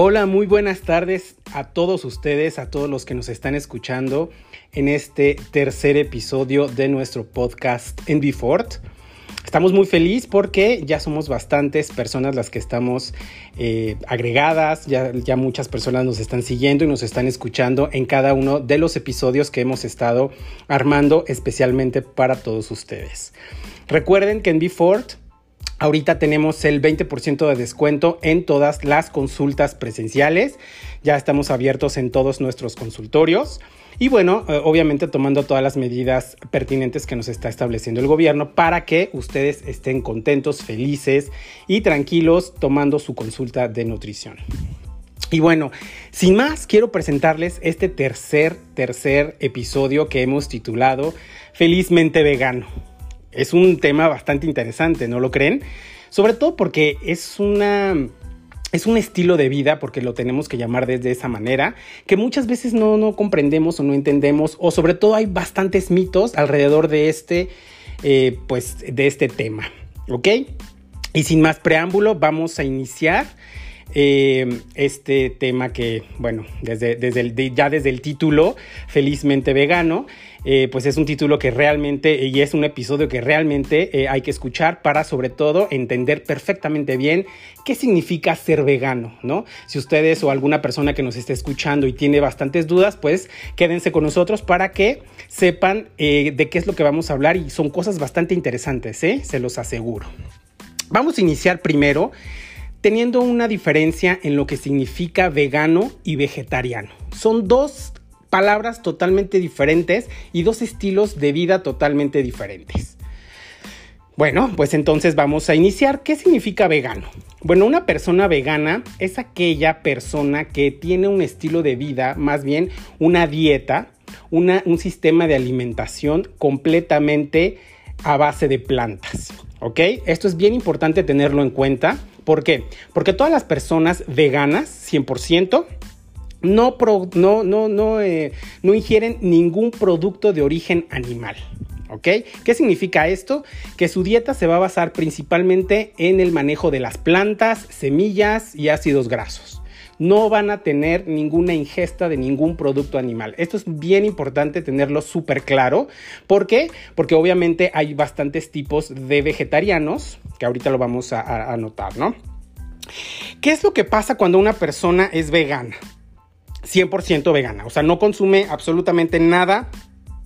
Hola, muy buenas tardes a todos ustedes, a todos los que nos están escuchando en este tercer episodio de nuestro podcast en Befort. Estamos muy felices porque ya somos bastantes personas las que estamos eh, agregadas, ya, ya muchas personas nos están siguiendo y nos están escuchando en cada uno de los episodios que hemos estado armando especialmente para todos ustedes. Recuerden que en Befort Ahorita tenemos el 20% de descuento en todas las consultas presenciales. Ya estamos abiertos en todos nuestros consultorios. Y bueno, eh, obviamente tomando todas las medidas pertinentes que nos está estableciendo el gobierno para que ustedes estén contentos, felices y tranquilos tomando su consulta de nutrición. Y bueno, sin más, quiero presentarles este tercer, tercer episodio que hemos titulado Felizmente Vegano es un tema bastante interesante, ¿no lo creen? Sobre todo porque es una es un estilo de vida, porque lo tenemos que llamar desde esa manera, que muchas veces no, no comprendemos o no entendemos, o sobre todo hay bastantes mitos alrededor de este, eh, pues, de este tema, ¿ok? Y sin más preámbulo, vamos a iniciar eh, este tema que, bueno, desde, desde ya desde el título, felizmente vegano, eh, pues es un título que realmente, y es un episodio que realmente eh, hay que escuchar para sobre todo entender perfectamente bien qué significa ser vegano, ¿no? Si ustedes o alguna persona que nos esté escuchando y tiene bastantes dudas, pues quédense con nosotros para que sepan de qué es lo que vamos a hablar y son cosas bastante interesantes, ¿eh? Se los aseguro. Vamos a iniciar primero teniendo una diferencia en lo que significa vegano y vegetariano. Son dos palabras totalmente diferentes y dos estilos de vida totalmente diferentes. Bueno, pues entonces vamos a iniciar. ¿Qué significa vegano? Bueno, una persona vegana es aquella persona que tiene un estilo de vida, más bien una dieta, un sistema de alimentación completamente a base de plantas. ¿Ok? Esto es bien importante tenerlo en cuenta ¿Por qué? Porque todas las personas veganas, 100%, eh, no ingieren ningún producto de origen animal. ¿Ok? ¿Qué significa esto? Que su dieta se va a basar principalmente en el manejo de las plantas, semillas y ácidos grasos. No van a tener ninguna ingesta de ningún producto animal. Esto es bien importante tenerlo súper claro. ¿Por qué? Porque obviamente hay bastantes tipos de vegetarianos que ahorita lo vamos a, notar, ¿no? ¿Qué es lo que pasa cuando una persona es vegana? 100% vegana, o sea, no consume absolutamente nada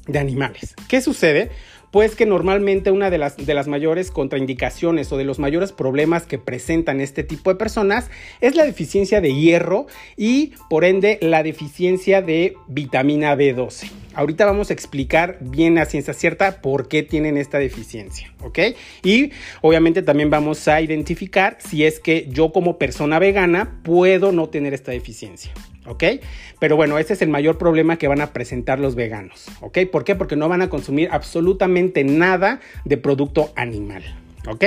de animales. ¿Qué sucede? pues que normalmente una de las, de las mayores contraindicaciones o de los mayores problemas que presentan este tipo de personas es la deficiencia de hierro y por ende la deficiencia de vitamina B12. Ahorita vamos a explicar bien a ciencia cierta por qué tienen esta deficiencia, ¿ok? Y obviamente también vamos a identificar si es que yo como persona vegana puedo no tener esta deficiencia. ¿Ok? Pero bueno, ese es el mayor problema que van a presentar los veganos, ¿ok? ¿Por qué? Porque no van a consumir absolutamente nada de producto animal, ¿ok?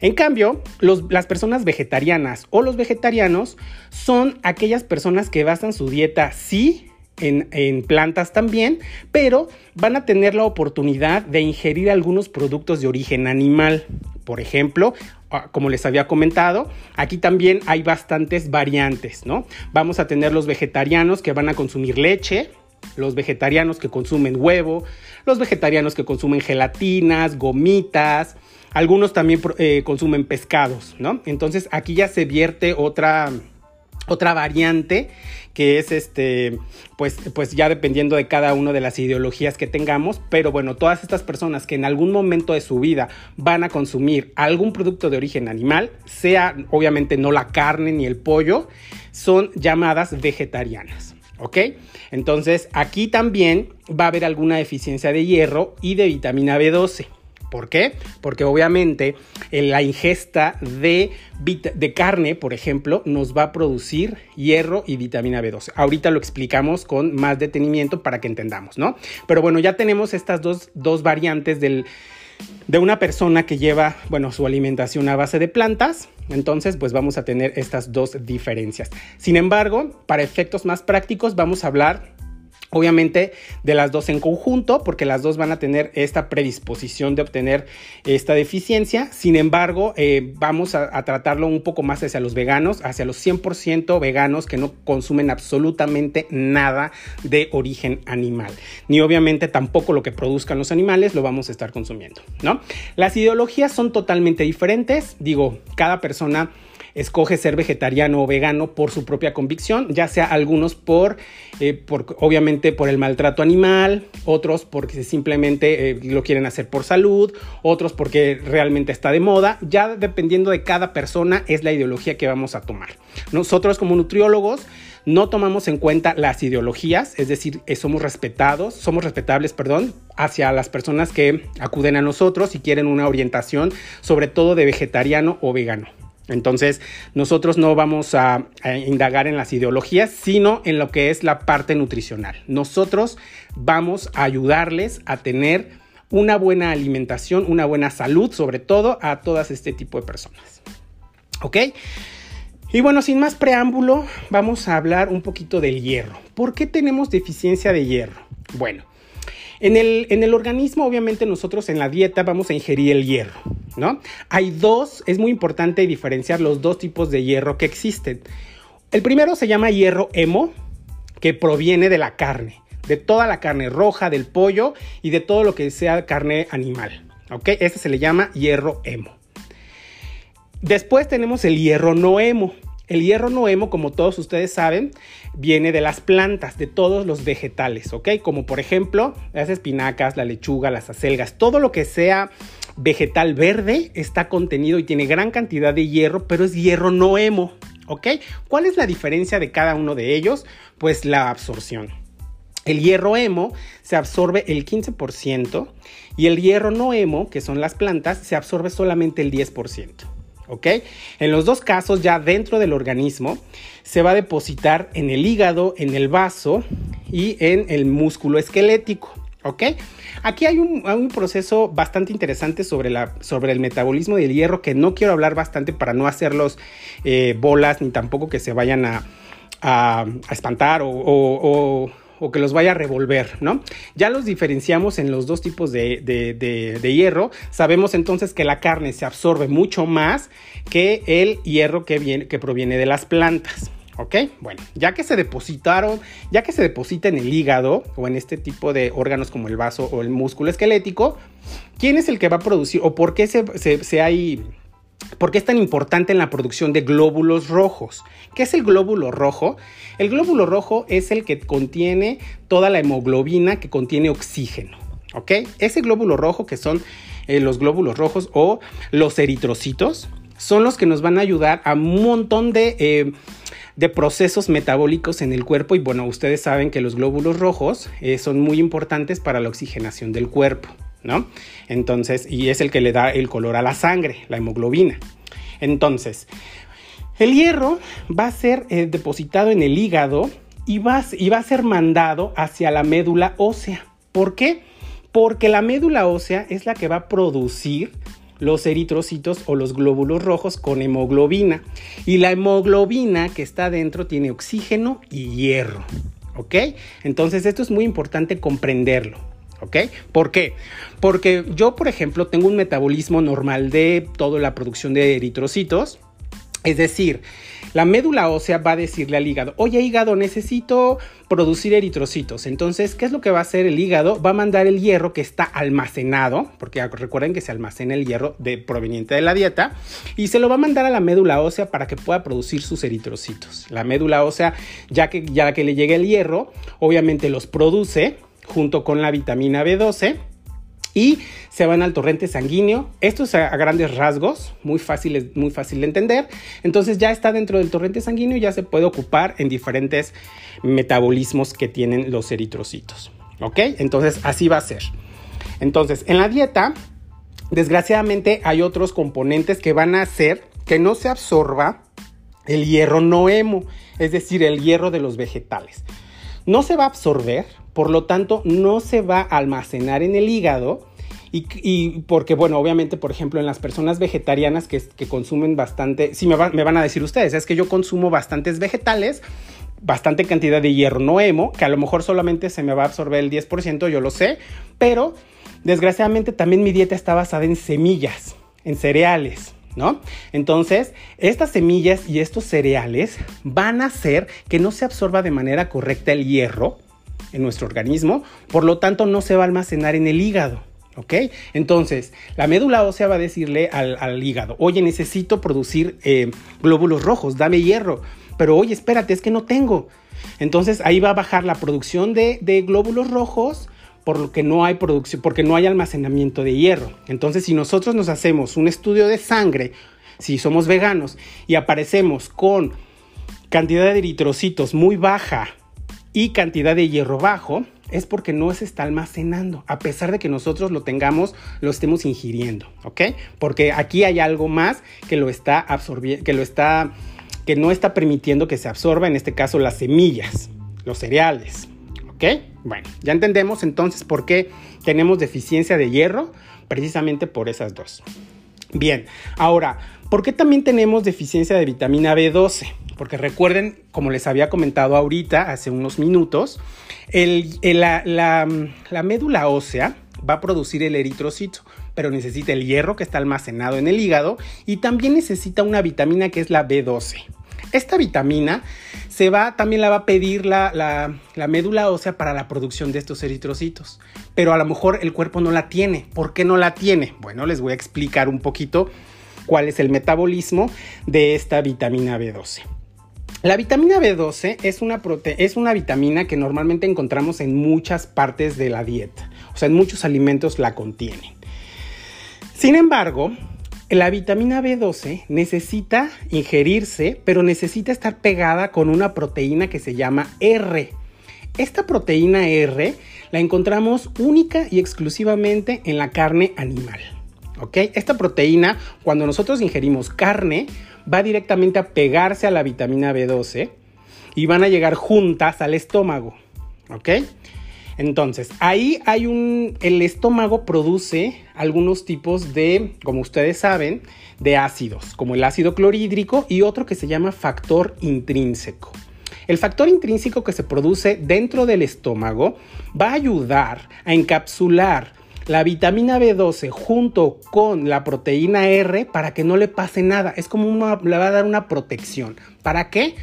En cambio, las personas vegetarianas o los vegetarianos son aquellas personas que basan su dieta, sí, en, en, plantas también, pero van a tener la oportunidad de ingerir algunos productos de origen animal. Por ejemplo, como les había comentado, aquí también hay bastantes variantes, ¿no? Vamos a tener los vegetarianos que van a consumir leche, los vegetarianos que consumen huevo, los vegetarianos que consumen gelatinas, gomitas, algunos también eh, consumen pescados, ¿no? Entonces aquí ya se vierte otra otra variante que es este, pues, pues ya dependiendo de cada una de las ideologías que tengamos, pero bueno, todas estas personas que en algún momento de su vida van a consumir algún producto de origen animal, sea obviamente no la carne ni el pollo, son llamadas vegetarianas. ¿Ok? Entonces aquí también va a haber alguna deficiencia de hierro y de vitamina B12. ¿Por qué? Porque obviamente eh, la ingesta de, carne, por ejemplo, nos va a producir hierro y vitamina B12. Ahorita lo explicamos con más detenimiento para que entendamos, ¿no? Pero bueno, ya tenemos estas dos, variantes de una persona que lleva, su alimentación a base de plantas. Entonces, pues vamos a tener estas dos diferencias. Sin embargo, para efectos más prácticos, vamos a hablar Obviamente de las dos en conjunto, porque las dos van a tener esta predisposición de obtener esta deficiencia. Sin embargo, eh, vamos a, a, tratarlo un poco más hacia los veganos, hacia los 100% veganos que no consumen absolutamente nada de origen animal. Ni obviamente tampoco lo que produzcan los animales lo vamos a estar consumiendo, ¿no? Las ideologías son totalmente diferentes. Digo, cada persona escoge ser vegetariano o vegano por su propia convicción, ya sea algunos por, eh, obviamente por el maltrato animal, otros porque simplemente eh, lo quieren hacer por salud, otros porque realmente está de moda, ya dependiendo de cada persona es la ideología que vamos a tomar. Nosotros como nutriólogos no tomamos en cuenta las ideologías, es decir, eh, somos respetados, somos respetables, perdón, hacia las personas que acuden a nosotros y quieren una orientación, sobre todo de vegetariano o vegano. Entonces, nosotros no vamos a, indagar en las ideologías, sino en lo que es la parte nutricional. Nosotros vamos a ayudarles a tener una buena alimentación, una buena salud, sobre todo a todas este tipo de personas. ¿Ok? Y bueno, sin más preámbulo, vamos a hablar un poquito del hierro. ¿Por qué tenemos deficiencia de hierro? Bueno, en el, en el organismo, obviamente nosotros en la dieta vamos a ingerir el hierro, ¿no? Hay dos, es muy importante diferenciar los dos tipos de hierro que existen. El primero se llama hierro hemo, que proviene de la carne, de toda la carne roja, del pollo y de todo lo que sea carne animal, ¿ok? Ese se le llama hierro hemo. Después tenemos el hierro no hemo, el hierro noemo, como todos ustedes saben, viene de las plantas, de todos los vegetales, ¿ok? Como por ejemplo las espinacas, la lechuga, las acelgas, todo lo que sea vegetal verde está contenido y tiene gran cantidad de hierro, pero es hierro noemo, ¿ok? ¿Cuál es la diferencia de cada uno de ellos? Pues la absorción. El hierro hemo se absorbe el 15% y el hierro no hemo, que son las plantas, se absorbe solamente el 10%. ¿Ok? En los dos casos, ya dentro del organismo, se va a depositar en el hígado, en el vaso y en el músculo esquelético, ¿ok? Aquí hay un, proceso bastante interesante sobre, la, sobre, el metabolismo del hierro que no quiero hablar bastante para no hacerlos eh, bolas ni tampoco que se vayan a, espantar o o que los vaya a revolver, ¿no? Ya los diferenciamos en los dos tipos de, hierro. Sabemos entonces que la carne se absorbe mucho más que el hierro que, viene, que proviene de las plantas. ¿Ok? Bueno, ya que se depositaron, ya que se deposita en el hígado o en este tipo de órganos como el vaso o el músculo esquelético, ¿quién es el que va a producir o por qué se, se hay ¿Por qué es tan importante en la producción de glóbulos rojos? ¿Qué es el glóbulo rojo? El glóbulo rojo es el que contiene toda la hemoglobina que contiene oxígeno. ¿Ok? Ese glóbulo rojo, que son eh, los glóbulos rojos o los eritrocitos, son los que nos van a ayudar a un montón de, eh, procesos metabólicos en el cuerpo. Y bueno, ustedes saben que los glóbulos rojos eh, son muy importantes para la oxigenación del cuerpo. ¿No? Entonces, y es el que le da el color a la sangre, la hemoglobina. Entonces, el hierro va a ser eh, depositado en el hígado y va, y va a ser mandado hacia la médula ósea. ¿Por qué? Porque la médula ósea es la que va a producir los eritrocitos o los glóbulos rojos con hemoglobina. Y la hemoglobina que está dentro tiene oxígeno y hierro. ¿Ok? Entonces esto es muy importante comprenderlo. ¿Por qué? Porque yo, por ejemplo, tengo un metabolismo normal de toda la producción de eritrocitos. Es decir, la médula ósea va a decirle al hígado, oye hígado, necesito producir eritrocitos. Entonces, ¿qué es lo que va a hacer el hígado? Va a mandar el hierro que está almacenado, porque recuerden que se almacena el hierro de, proveniente de la dieta, y se lo va a mandar a la médula ósea para que pueda producir sus eritrocitos. La médula ósea, ya que, ya que le llegue el hierro, obviamente los produce junto con la vitamina B12 y se van al torrente sanguíneo. Esto es a, grandes rasgos, muy fácil, muy fácil de entender. Entonces ya está dentro del torrente sanguíneo y ya se puede ocupar en diferentes metabolismos que tienen los eritrocitos. ¿Ok? Entonces así va a ser. Entonces, en la dieta, desgraciadamente hay otros componentes que van a hacer que no se absorba el hierro noemo, es decir, el hierro de los vegetales. No se va a absorber por lo tanto no se va a almacenar en el hígado y, porque, bueno, obviamente, por ejemplo, en las personas vegetarianas que, consumen bastante, sí me, me, van a decir ustedes, es que yo consumo bastantes vegetales, bastante cantidad de hierro no hemo, que a lo mejor solamente se me va a absorber el 10%, yo lo sé, pero desgraciadamente también mi dieta está basada en semillas, en cereales. ¿No? Entonces, estas semillas y estos cereales van a hacer que no se absorba de manera correcta el hierro en nuestro organismo, por lo tanto no se va a almacenar en el hígado. ¿Ok? Entonces, la médula ósea va a decirle al, hígado, oye, necesito producir eh, glóbulos rojos, dame hierro. Pero oye, espérate, es que no tengo. Entonces ahí va a bajar la producción de, de glóbulos rojos por lo que no hay producción, porque no hay almacenamiento de hierro. Entonces, si nosotros nos hacemos un estudio de sangre, si somos veganos y aparecemos con cantidad de eritrocitos muy baja y cantidad de hierro bajo, es porque no se está almacenando, a pesar de que nosotros lo tengamos, lo estemos ingiriendo, ¿ok? Porque aquí hay algo más que lo está absorbiendo, que lo está, que no está permitiendo que se absorba, en este caso las semillas, los cereales, ¿ok? Bueno, ya entendemos entonces por qué tenemos deficiencia de hierro, precisamente por esas dos. Bien, ahora, ¿por qué también tenemos deficiencia de vitamina B12? Porque recuerden, como les había comentado ahorita, hace unos minutos, la, médula ósea va a producir el eritrocito, pero necesita el hierro que está almacenado en el hígado y también necesita una vitamina que es la B12. Esta vitamina se va, también la va a pedir la, la, médula ósea para la producción de estos eritrocitos, pero a lo mejor el cuerpo no la tiene. ¿Por qué no la tiene? Bueno, les voy a explicar un poquito cuál es el metabolismo de esta vitamina B12. La vitamina B12 es una, es una vitamina que normalmente encontramos en muchas partes de la dieta, o sea, en muchos alimentos la contienen. Sin embargo, la vitamina B12 necesita ingerirse, pero necesita estar pegada con una proteína que se llama R. Esta proteína R la encontramos única y exclusivamente en la carne animal. ¿Ok? Esta proteína, cuando nosotros ingerimos carne, va directamente a pegarse a la vitamina B12 y van a llegar juntas al estómago. ¿Ok? Entonces, ahí hay un... El estómago produce algunos tipos de, como ustedes saben, de ácidos, como el ácido clorhídrico y otro que se llama factor intrínseco. El factor intrínseco que se produce dentro del estómago va a ayudar a encapsular la vitamina B12 junto con la proteína R para que no le pase nada. Es como una, le va a dar una protección. ¿Para qué?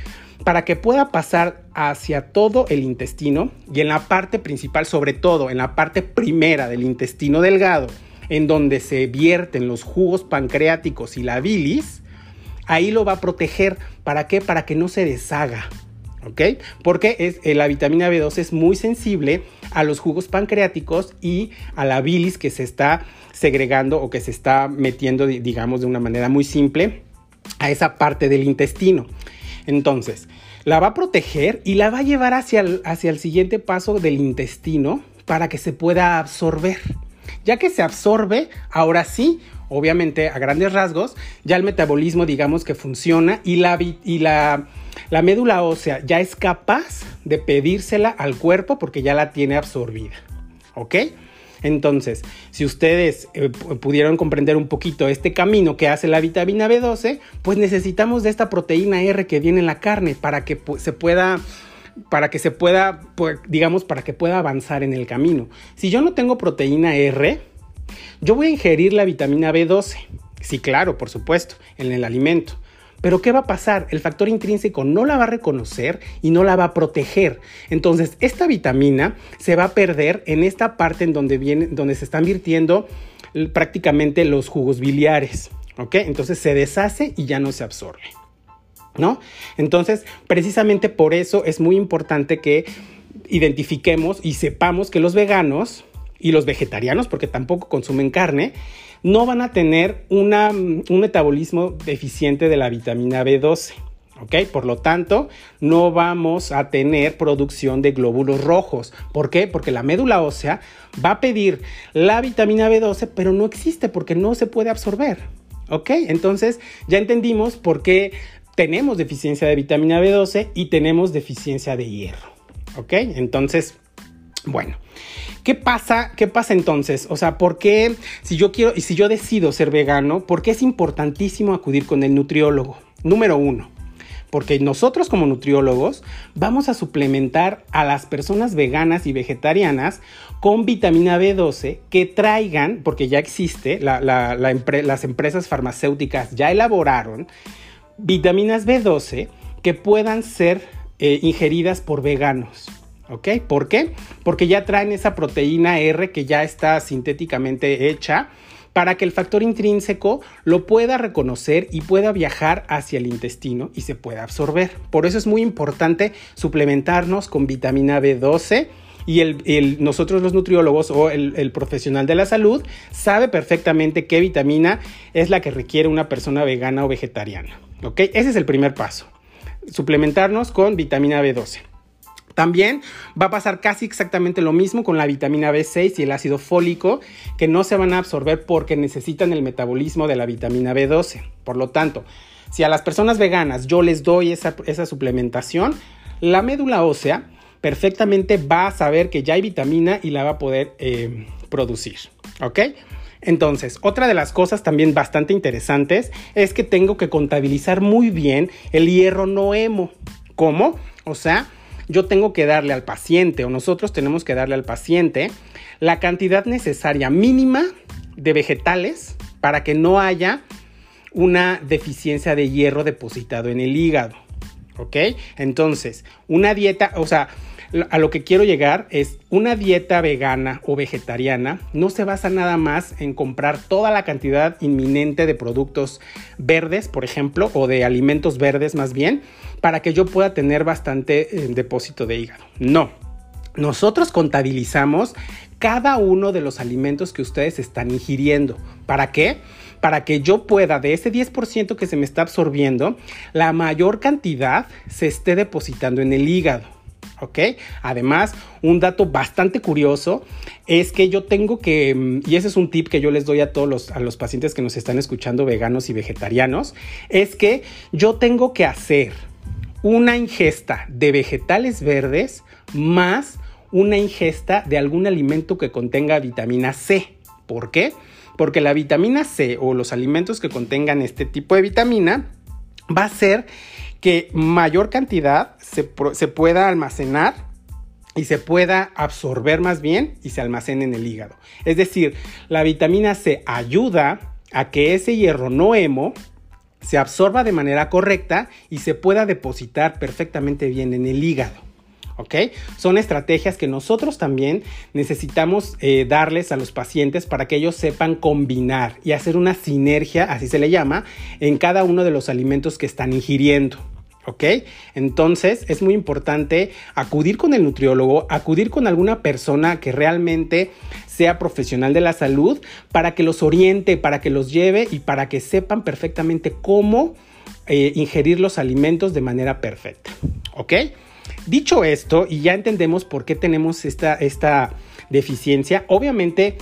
Para que pueda pasar hacia todo el intestino y en la parte principal, sobre todo en la parte primera del intestino delgado, en donde se vierten los jugos pancreáticos y la bilis, ahí lo va a proteger. ¿Para qué? Para que no se deshaga. ¿Ok? Porque es, eh, la vitamina B2 es muy sensible a los jugos pancreáticos y a la bilis que se está segregando o que se está metiendo, digamos, de una manera muy simple a esa parte del intestino. Entonces, la va a proteger y la va a llevar hacia el, hacia el siguiente paso del intestino para que se pueda absorber. Ya que se absorbe, ahora sí, obviamente a grandes rasgos, ya el metabolismo digamos que funciona y la, y la la médula ósea ya es capaz de pedírsela al cuerpo porque ya la tiene absorbida. ¿Ok? Entonces, si ustedes eh, pudieron comprender un poquito este camino que hace la vitamina B12, pues necesitamos de esta proteína R que viene en la carne para que se pueda para que se pueda, pues, digamos, para que pueda avanzar en el camino. Si yo no tengo proteína R, yo voy a ingerir la vitamina B12. Sí, claro, por supuesto, en el alimento. Pero ¿qué va a pasar? El factor intrínseco no la va a reconocer y no la va a proteger. Entonces, esta vitamina se va a perder en esta parte en donde, viene, donde se están virtiendo prácticamente los jugos biliares. ¿Ok? Entonces se deshace y ya no se absorbe. ¿No? Entonces, precisamente por eso es muy importante que identifiquemos y sepamos que los veganos y los vegetarianos, porque tampoco consumen carne, no van a tener un metabolismo deficiente de la vitamina B12. ¿Ok? Por lo tanto, no vamos a tener producción de glóbulos rojos. ¿Por qué? Porque la médula ósea va a pedir la vitamina B12, pero no existe porque no se puede absorber. ¿Ok? Entonces, ya entendimos por qué tenemos deficiencia de vitamina B12 y tenemos deficiencia de hierro. ¿Ok? Entonces, bueno, ¿qué pasa? ¿Qué pasa entonces? O sea, ¿por qué si yo quiero y si yo decido ser vegano, por qué es importantísimo acudir con el nutriólogo? Número uno, Porque nosotros como nutriólogos vamos a suplementar a las personas veganas y vegetarianas con vitamina B12 que traigan, porque ya existe, las empresas farmacéuticas ya elaboraron vitaminas B12 que puedan ser eh, ingeridas por veganos. ¿Ok? ¿Por qué? Porque ya traen esa proteína R que ya está sintéticamente hecha para que el factor intrínseco lo pueda reconocer y pueda viajar hacia el intestino y se pueda absorber. Por eso es muy importante suplementarnos con vitamina B12 y el, nosotros los nutriólogos o el, el, profesional de la salud sabe perfectamente qué vitamina es la que requiere una persona vegana o vegetariana. ¿Ok? Ese es el primer paso. Suplementarnos con vitamina B12. También va a pasar casi exactamente lo mismo con la vitamina B6 y el ácido fólico, que no se van a absorber porque necesitan el metabolismo de la vitamina B12. Por lo tanto, si a las personas veganas yo les doy esa, suplementación, la médula ósea perfectamente va a saber que ya hay vitamina y la va a poder eh, producir. ¿Ok? Entonces, otra de las cosas también bastante interesantes es que tengo que contabilizar muy bien el hierro no hemo. ¿Cómo? O sea, yo tengo que darle al paciente o nosotros tenemos que darle al paciente la cantidad necesaria mínima de vegetales para que no haya una deficiencia de hierro depositado en el hígado. ¿Ok? Entonces, una dieta, o sea, a lo que quiero llegar es una dieta vegana o vegetariana no se basa nada más en comprar toda la cantidad inminente de productos verdes, por ejemplo, o de alimentos verdes más bien, para que yo pueda tener bastante eh, depósito de hígado. No, nosotros contabilizamos cada uno de los alimentos que ustedes están ingiriendo. ¿Para qué? Para que yo pueda, de ese 10% que se me está absorbiendo, la mayor cantidad se esté depositando en el hígado. ¿ok? Además, un dato bastante curioso es que yo tengo que, mm, y ese es un tip que yo les doy a todos a los pacientes que nos están escuchando, veganos y vegetarianos, es que yo tengo que hacer una ingesta de vegetales verdes más una ingesta de algún alimento que contenga vitamina C. ¿Por qué? Porque la vitamina C o los alimentos que contengan este tipo de vitamina va a ser que mayor cantidad se, pueda almacenar y se pueda absorber más bien y se almacene en el hígado. Es decir, la vitamina C ayuda a que ese hierro no hemo se absorba de manera correcta y se pueda depositar perfectamente bien en el hígado. ¿ok? Son estrategias que nosotros también necesitamos eh, darles a los pacientes para que ellos sepan combinar y hacer una sinergia, así se le llama, en cada uno de los alimentos que están ingiriendo. ¿Ok? Entonces es muy importante acudir con el nutriólogo, acudir con alguna persona que realmente sea profesional de la salud para que los oriente, para que los lleve y para que sepan perfectamente cómo eh, ingerir los alimentos de manera perfecta. ¿Ok? Dicho esto, y ya entendemos por qué tenemos esta, esta deficiencia, obviamente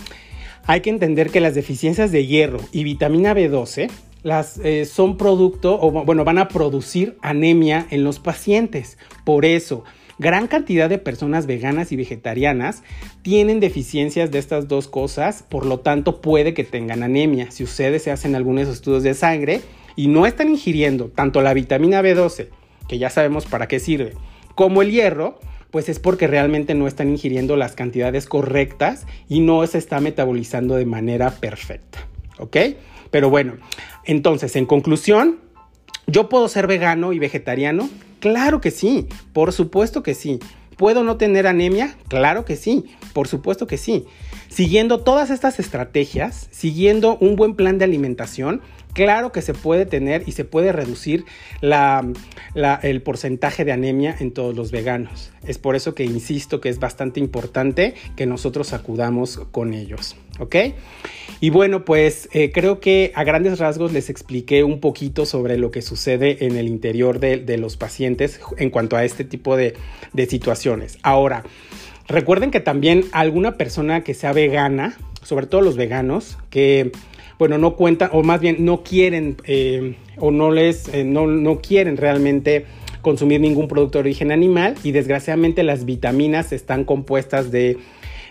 hay que entender que las deficiencias de hierro y vitamina B12 las, eh, son producto, o bueno, van a producir anemia en los pacientes. Por eso, gran cantidad de personas veganas y vegetarianas tienen deficiencias de estas dos cosas, por lo tanto puede que tengan anemia. Si ustedes se hacen algunos estudios de sangre y no están ingiriendo tanto la vitamina B12, que ya sabemos para qué sirve, como el hierro, pues es porque realmente no están ingiriendo las cantidades correctas y no se está metabolizando de manera perfecta. ¿Ok? Pero bueno, entonces, en conclusión, ¿yo puedo ser vegano y vegetariano? Claro que sí, por supuesto que sí. ¿Puedo no tener anemia? Claro que sí, por supuesto que sí. Siguiendo todas estas estrategias, siguiendo un buen plan de alimentación, claro que se puede tener y se puede reducir el porcentaje de anemia en todos los veganos. Es por eso que insisto que es bastante importante que nosotros acudamos con ellos. ¿Ok? Y bueno, pues eh, creo que a grandes rasgos les expliqué un poquito sobre lo que sucede en el interior de, los pacientes en cuanto a este tipo de, de situaciones. Ahora, recuerden que también alguna persona que sea vegana, sobre todo los veganos, que bueno, no cuentan, o más bien no quieren, eh, o no les, eh, no, no quieren realmente consumir ningún producto de origen animal y desgraciadamente las vitaminas están compuestas de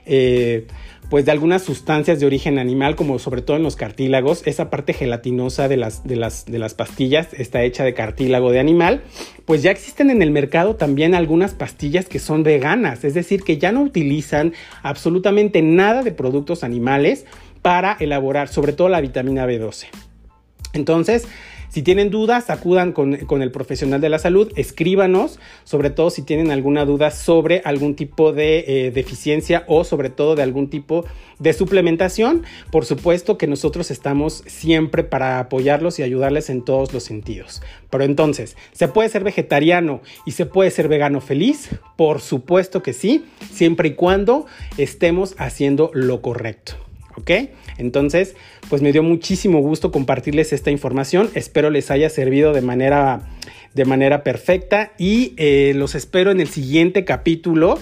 eh, pues de algunas sustancias de origen animal, como sobre todo en los cartílagos, esa parte gelatinosa de las, de las, de las pastillas está hecha de cartílago de animal, pues ya existen en el mercado también algunas pastillas que son veganas, es decir, que ya no utilizan absolutamente nada de productos animales para elaborar sobre todo la vitamina B12. Entonces, si tienen dudas, acudan con, el profesional de la salud, escríbanos, sobre todo si tienen alguna duda sobre algún tipo de eh, deficiencia o sobre todo de algún tipo de suplementación. Por supuesto que nosotros estamos siempre para apoyarlos y ayudarles en todos los sentidos. Pero entonces, ¿se puede ser vegetariano y se puede ser vegano feliz? Por supuesto que sí, siempre y cuando estemos haciendo lo correcto. ¿Ok? Entonces, pues me dio muchísimo gusto compartirles esta información. Espero les haya servido de manera, de manera perfecta y eh, los espero en el siguiente capítulo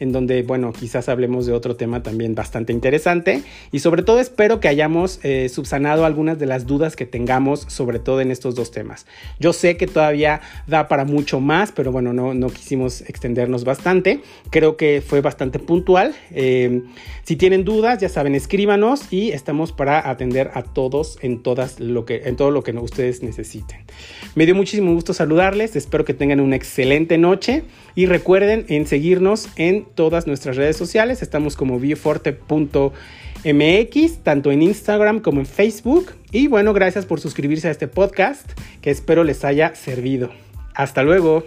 en donde, bueno, quizás hablemos de otro tema también bastante interesante y sobre todo espero que hayamos eh, subsanado algunas de las dudas que tengamos, sobre todo en estos dos temas. Yo sé que todavía da para mucho más, pero bueno, no, no quisimos extendernos bastante. Creo que fue bastante puntual. Eh, si tienen dudas, ya saben, escríbanos y estamos para atender a todos en, todas lo que, en todo lo que ustedes necesiten. Me dio muchísimo gusto saludarles, espero que tengan una excelente noche y recuerden en seguirnos en todas nuestras redes sociales. Estamos como bioforte.mx, tanto en Instagram como en Facebook. Y bueno, gracias por suscribirse a este podcast que espero les haya servido. Hasta luego.